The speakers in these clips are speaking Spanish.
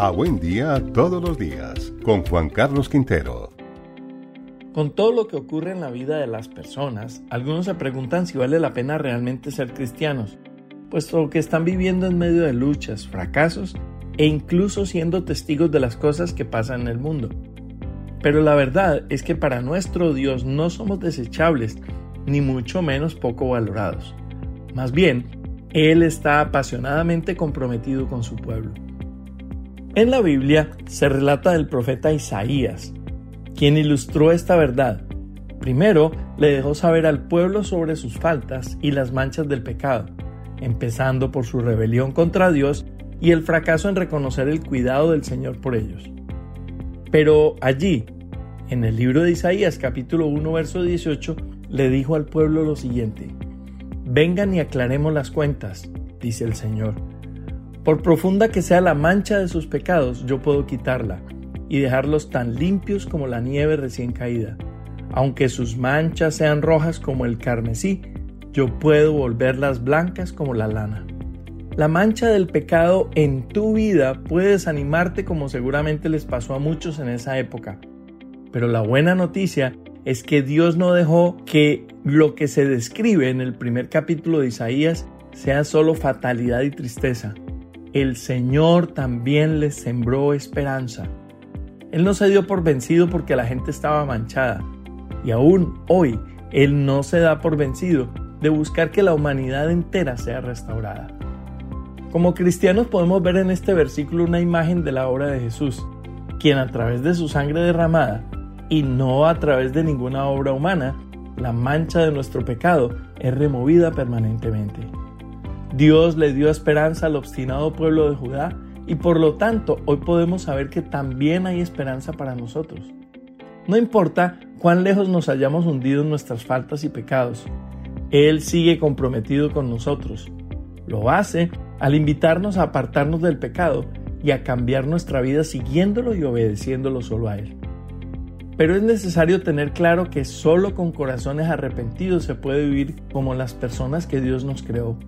A Buen Día Todos los Días con Juan Carlos Quintero. Con todo lo que ocurre en la vida de las personas, algunos se preguntan si vale la pena realmente ser cristianos, puesto que están viviendo en medio de luchas, fracasos e incluso siendo testigos de las cosas que pasan en el mundo. Pero la verdad es que para nuestro Dios no somos desechables, ni mucho menos poco valorados. Más bien, Él está apasionadamente comprometido con su pueblo. En la Biblia se relata del profeta Isaías, quien ilustró esta verdad. Primero le dejó saber al pueblo sobre sus faltas y las manchas del pecado, empezando por su rebelión contra Dios y el fracaso en reconocer el cuidado del Señor por ellos. Pero allí, en el libro de Isaías capítulo 1 verso 18, le dijo al pueblo lo siguiente, Vengan y aclaremos las cuentas, dice el Señor. Por profunda que sea la mancha de sus pecados, yo puedo quitarla y dejarlos tan limpios como la nieve recién caída. Aunque sus manchas sean rojas como el carmesí, yo puedo volverlas blancas como la lana. La mancha del pecado en tu vida puede desanimarte como seguramente les pasó a muchos en esa época. Pero la buena noticia es que Dios no dejó que lo que se describe en el primer capítulo de Isaías sea solo fatalidad y tristeza. El Señor también les sembró esperanza. Él no se dio por vencido porque la gente estaba manchada. Y aún hoy, Él no se da por vencido de buscar que la humanidad entera sea restaurada. Como cristianos podemos ver en este versículo una imagen de la obra de Jesús, quien a través de su sangre derramada, y no a través de ninguna obra humana, la mancha de nuestro pecado es removida permanentemente. Dios le dio esperanza al obstinado pueblo de Judá y por lo tanto hoy podemos saber que también hay esperanza para nosotros. No importa cuán lejos nos hayamos hundido en nuestras faltas y pecados, Él sigue comprometido con nosotros. Lo hace al invitarnos a apartarnos del pecado y a cambiar nuestra vida siguiéndolo y obedeciéndolo solo a Él. Pero es necesario tener claro que solo con corazones arrepentidos se puede vivir como las personas que Dios nos creó,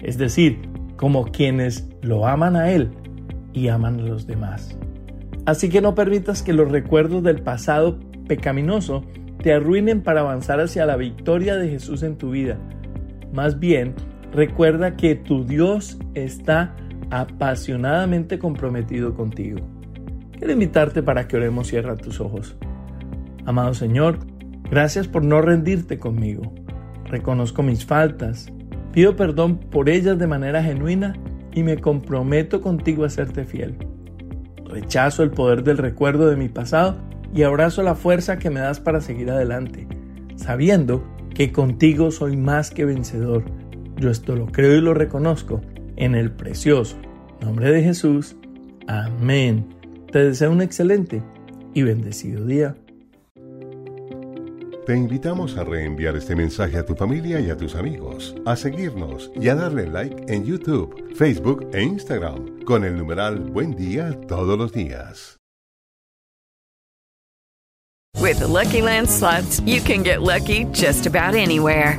es decir, como quienes lo aman a Él y aman a los demás. Así que no permitas que los recuerdos del pasado pecaminoso te arruinen para avanzar hacia la victoria de Jesús en tu vida. Más bien, recuerda que tu Dios está apasionadamente comprometido contigo. Quiero invitarte para que oremos cierra tus ojos. Amado Señor, gracias por no rendirte conmigo. Reconozco mis faltas, pido perdón por ellas de manera genuina y me comprometo contigo a serte fiel. Rechazo el poder del recuerdo de mi pasado y abrazo la fuerza que me das para seguir adelante, sabiendo que contigo soy más que vencedor yo esto lo creo y lo reconozco en el precioso nombre de Jesús. Amén. Te deseo un excelente y bendecido día. Te invitamos a reenviar este mensaje a tu familia y a tus amigos, a seguirnos y a darle like en YouTube, Facebook e Instagram con el numeral Buen Día todos los días. With Lucky Land slots, you can get lucky just about anywhere.